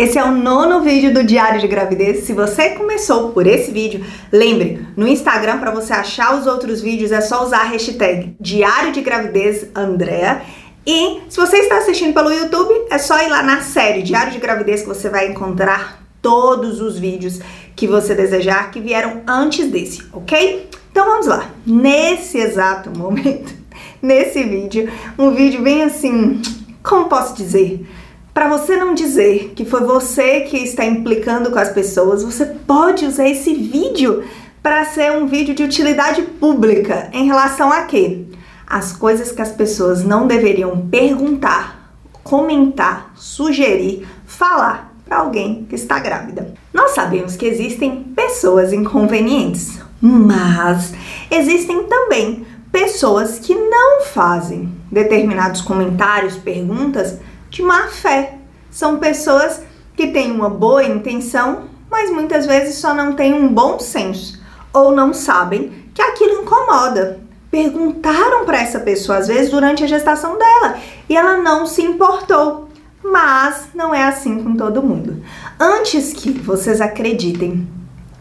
Esse é o nono vídeo do Diário de Gravidez. Se você começou por esse vídeo, lembre, no Instagram para você achar os outros vídeos é só usar a hashtag Diário de Gravidez Andrea. E se você está assistindo pelo YouTube, é só ir lá na série Diário de Gravidez que você vai encontrar todos os vídeos que você desejar que vieram antes desse, ok? Então vamos lá. Nesse exato momento, nesse vídeo, um vídeo bem assim, como posso dizer? Para você não dizer que foi você que está implicando com as pessoas, você pode usar esse vídeo para ser um vídeo de utilidade pública em relação a quê? As coisas que as pessoas não deveriam perguntar, comentar, sugerir, falar para alguém que está grávida. Nós sabemos que existem pessoas inconvenientes, mas existem também pessoas que não fazem determinados comentários, perguntas de má fé. São pessoas que têm uma boa intenção, mas muitas vezes só não têm um bom senso ou não sabem que aquilo incomoda. Perguntaram para essa pessoa às vezes durante a gestação dela e ela não se importou. Mas não é assim com todo mundo. Antes que vocês acreditem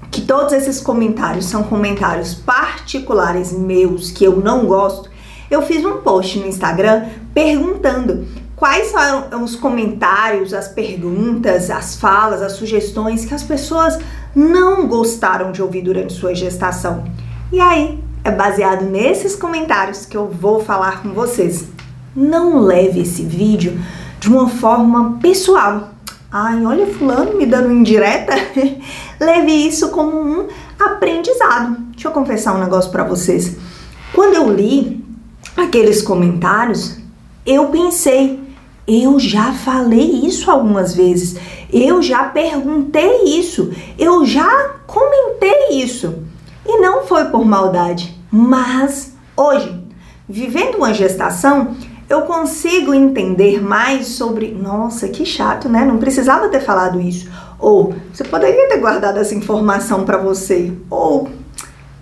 que todos esses comentários são comentários particulares meus que eu não gosto, eu fiz um post no Instagram perguntando quais foram os comentários, as perguntas, as falas, as sugestões que as pessoas não gostaram de ouvir durante sua gestação. E aí, é baseado nesses comentários que eu vou falar com vocês. Não leve esse vídeo de uma forma pessoal. Ai, olha fulano me dando indireta. leve isso como um aprendizado. Deixa eu confessar um negócio para vocês. Quando eu li aqueles comentários, eu pensei, eu já falei isso algumas vezes. Eu já perguntei isso. Eu já comentei isso. E não foi por maldade. Mas hoje, vivendo uma gestação, eu consigo entender mais sobre. Nossa, que chato, né? Não precisava ter falado isso. Ou você poderia ter guardado essa informação para você. Ou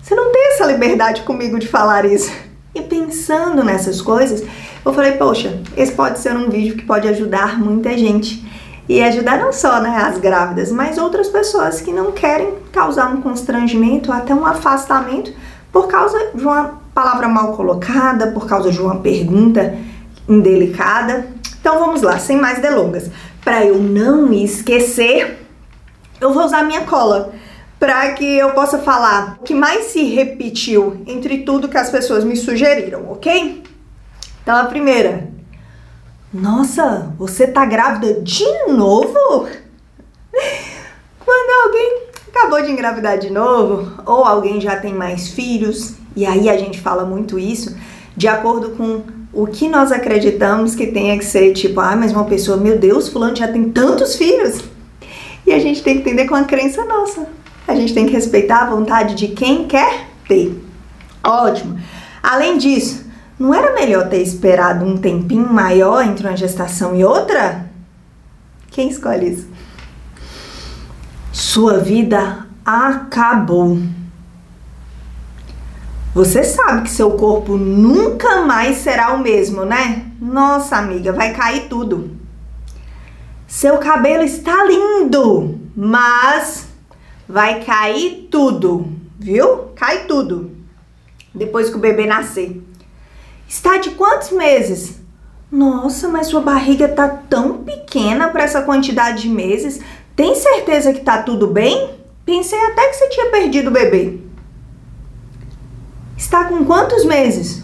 você não tem essa liberdade comigo de falar isso. E pensando nessas coisas, eu falei, poxa, esse pode ser um vídeo que pode ajudar muita gente. E ajudar não só né, as grávidas, mas outras pessoas que não querem causar um constrangimento, até um afastamento, por causa de uma palavra mal colocada, por causa de uma pergunta indelicada. Então vamos lá, sem mais delongas. Para eu não esquecer, eu vou usar minha cola para que eu possa falar o que mais se repetiu entre tudo que as pessoas me sugeriram, ok? Então a primeira. Nossa, você tá grávida de novo? Quando alguém acabou de engravidar de novo, ou alguém já tem mais filhos, e aí a gente fala muito isso, de acordo com o que nós acreditamos que tenha que ser, tipo, ah, mas uma pessoa, meu Deus, fulano já tem tantos filhos. E a gente tem que entender com a crença nossa. A gente tem que respeitar a vontade de quem quer ter. Ótimo. Além disso, não era melhor ter esperado um tempinho maior entre uma gestação e outra? Quem escolhe isso? Sua vida acabou. Você sabe que seu corpo nunca mais será o mesmo, né? Nossa, amiga, vai cair tudo. Seu cabelo está lindo, mas vai cair tudo, viu? Cai tudo. Depois que o bebê nascer. Está de quantos meses? Nossa, mas sua barriga tá tão pequena para essa quantidade de meses. Tem certeza que tá tudo bem? Pensei até que você tinha perdido o bebê. Está com quantos meses?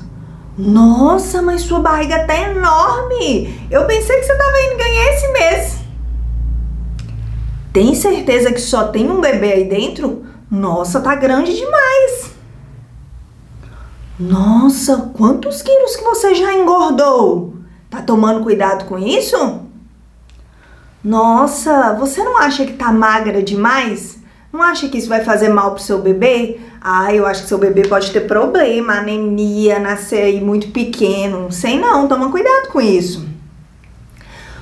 Nossa, mas sua barriga tá enorme. Eu pensei que você tava indo ganhar esse mês. Tem certeza que só tem um bebê aí dentro? Nossa, tá grande demais. Nossa, quantos quilos que você já engordou? Tá tomando cuidado com isso? Nossa, você não acha que tá magra demais? Não acha que isso vai fazer mal pro seu bebê? Ah, eu acho que seu bebê pode ter problema, anemia, nascer aí muito pequeno. Sei não, toma cuidado com isso.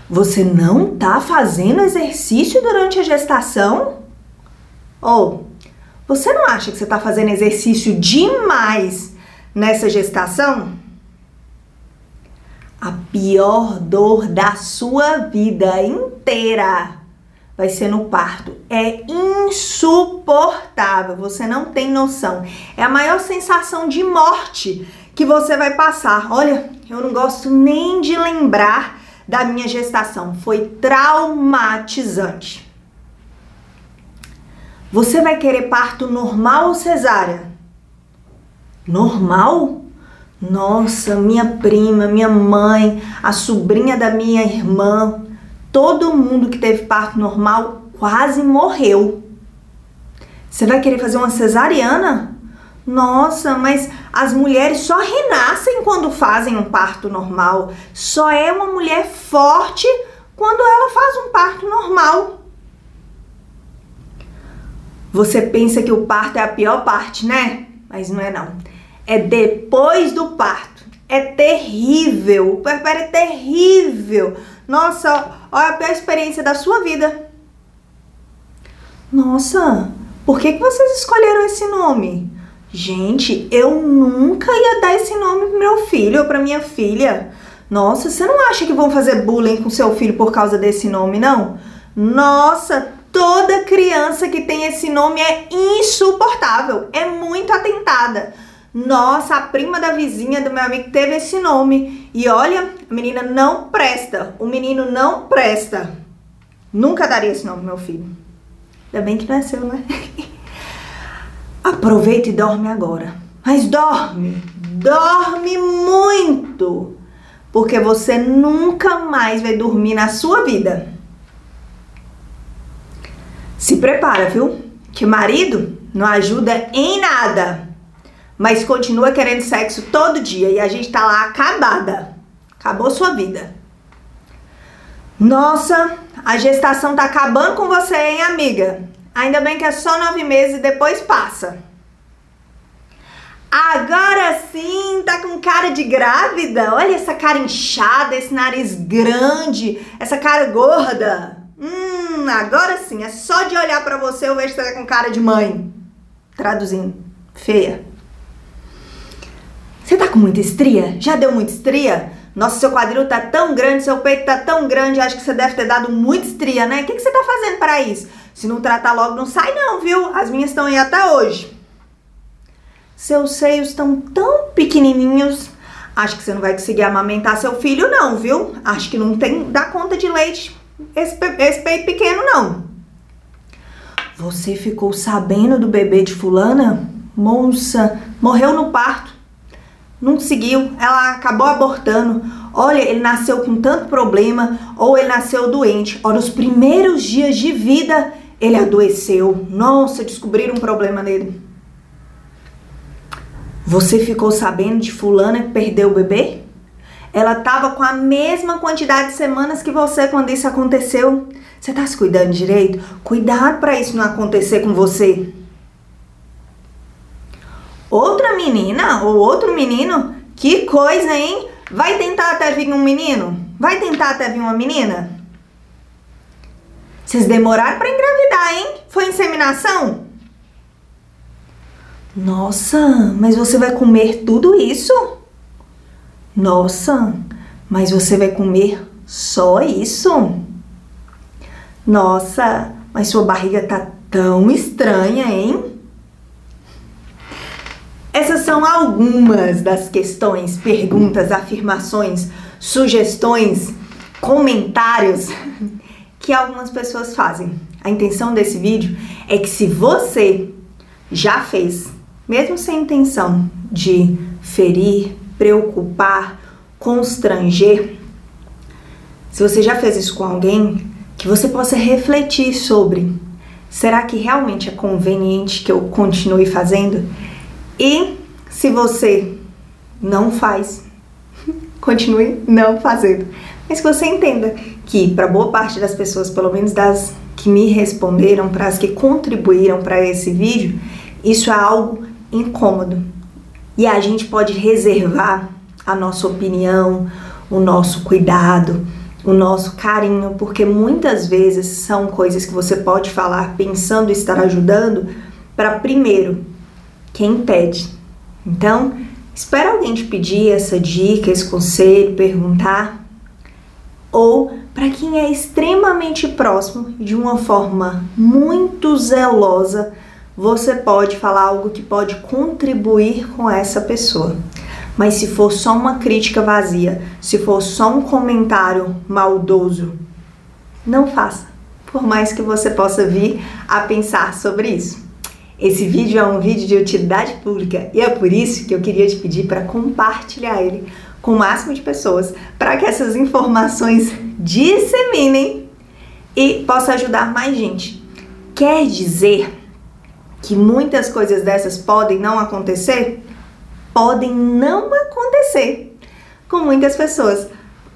Você não tá fazendo exercício durante a gestação? Ou você não acha que você tá fazendo exercício demais nessa gestação? A pior dor da sua vida inteira vai ser no parto. É insuportável, você não tem noção. É a maior sensação de morte que você vai passar. Olha, eu não gosto nem de lembrar da minha gestação. Foi traumatizante. Você vai querer parto normal ou cesárea? Normal? Nossa, minha prima, minha mãe, a sobrinha da minha irmã, todo mundo que teve parto normal quase morreu. Você vai querer fazer uma cesariana? Nossa, mas as mulheres só renascem quando fazem um parto normal. Só é uma mulher forte quando ela faz um parto normal. Você pensa que o parto é a pior parte, né? Mas não é não é depois do parto. É terrível. O puerpério é terrível. Nossa, olha a pior experiência da sua vida. Nossa, por que, que vocês escolheram esse nome? Gente, eu nunca ia dar esse nome pro meu filho ou pra minha filha. Nossa, você não acha que vão fazer bullying com seu filho por causa desse nome, não? Nossa, toda criança que tem esse nome é insuportável, é muito atentada. Nossa, a prima da vizinha do meu amigo teve esse nome. E olha, a menina não presta. O menino não presta. Nunca daria esse nome meu filho. Ainda bem que não é seu, né? Aproveita e dorme agora. Mas dorme. Dorme muito. Porque você nunca mais vai dormir na sua vida. Se prepara, viu? Que marido não ajuda em nada mas continua querendo sexo todo dia e a gente tá lá acabada. Acabou sua vida. Nossa, a gestação tá acabando com você, hein, amiga? Ainda bem que é só nove meses e depois passa. Agora sim, tá com cara de grávida. Olha essa cara inchada, esse nariz grande, essa cara gorda. Hum, agora sim, é só de olhar para você eu vejo que você tá com cara de mãe. Traduzindo, feia. Você tá com muita estria? Já deu muita estria? Nossa, seu quadril tá tão grande, seu peito tá tão grande, acho que você deve ter dado muita estria, né? O que, que você tá fazendo para isso? Se não tratar logo, não sai não, viu? As minhas estão aí até hoje. Seus seios estão tão pequenininhos. Acho que você não vai conseguir amamentar seu filho não, viu? Acho que não tem dá conta de leite esse, esse peito pequeno não. Você ficou sabendo do bebê de fulana? Moça, morreu no parto não conseguiu, ela acabou abortando. Olha, ele nasceu com tanto problema, ou ele nasceu doente. Olha, nos primeiros dias de vida, ele adoeceu. Nossa, descobriram um problema nele. Você ficou sabendo de fulana que perdeu o bebê? Ela tava com a mesma quantidade de semanas que você quando isso aconteceu. Você tá se cuidando direito? Cuidado para isso não acontecer com você outra menina ou outro menino, que coisa, hein? Vai tentar até vir um menino? Vai tentar até vir uma menina? Vocês demoraram para engravidar, hein? Foi inseminação? Nossa, mas você vai comer tudo isso? Nossa, mas você vai comer só isso? Nossa, mas sua barriga tá tão estranha, hein? Essas são algumas das questões, perguntas, afirmações, sugestões, comentários que algumas pessoas fazem. A intenção desse vídeo é que se você já fez, mesmo sem intenção de ferir, preocupar, constranger, se você já fez isso com alguém, que você possa refletir sobre: será que realmente é conveniente que eu continue fazendo? E se você não faz, continue não fazendo. Mas que você entenda que para boa parte das pessoas, pelo menos das que me responderam, para as que contribuíram para esse vídeo, isso é algo incômodo. E a gente pode reservar a nossa opinião, o nosso cuidado, o nosso carinho, porque muitas vezes são coisas que você pode falar pensando estar ajudando para primeiro quem pede. Então, espera alguém te pedir essa dica, esse conselho, perguntar ou para quem é extremamente próximo de uma forma muito zelosa, você pode falar algo que pode contribuir com essa pessoa. Mas se for só uma crítica vazia, se for só um comentário maldoso, não faça, por mais que você possa vir a pensar sobre isso. Esse vídeo é um vídeo de utilidade pública e é por isso que eu queria te pedir para compartilhar ele com o máximo de pessoas, para que essas informações disseminem e possa ajudar mais gente. Quer dizer que muitas coisas dessas podem não acontecer? Podem não acontecer com muitas pessoas,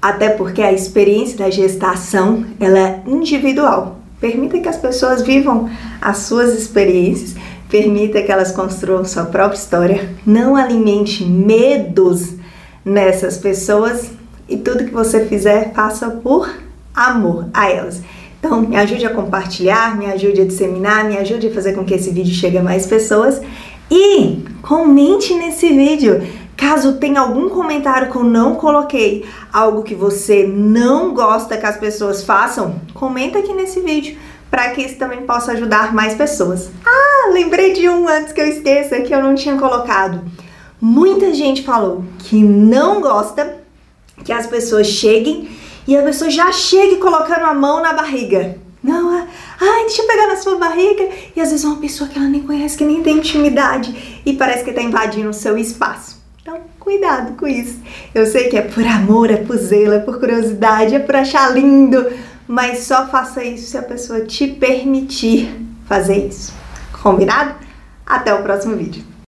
até porque a experiência da gestação ela é individual. Permita que as pessoas vivam as suas experiências, permita que elas construam sua própria história, não alimente medos nessas pessoas e tudo que você fizer, faça por amor a elas. Então, me ajude a compartilhar, me ajude a disseminar, me ajude a fazer com que esse vídeo chegue a mais pessoas e comente nesse vídeo. Caso tenha algum comentário que eu não coloquei, algo que você não gosta que as pessoas façam, comenta aqui nesse vídeo para que isso também possa ajudar mais pessoas. Ah, lembrei de um antes que eu esqueça que eu não tinha colocado. Muita gente falou que não gosta que as pessoas cheguem e a pessoa já chegue colocando a mão na barriga. Não, ah, ai, deixa eu pegar na sua barriga. E às vezes uma pessoa que ela nem conhece, que nem tem intimidade e parece que está invadindo o seu espaço. Cuidado com isso. Eu sei que é por amor, é por zelo, é por curiosidade, é por achar lindo, mas só faça isso se a pessoa te permitir fazer isso. Combinado? Até o próximo vídeo.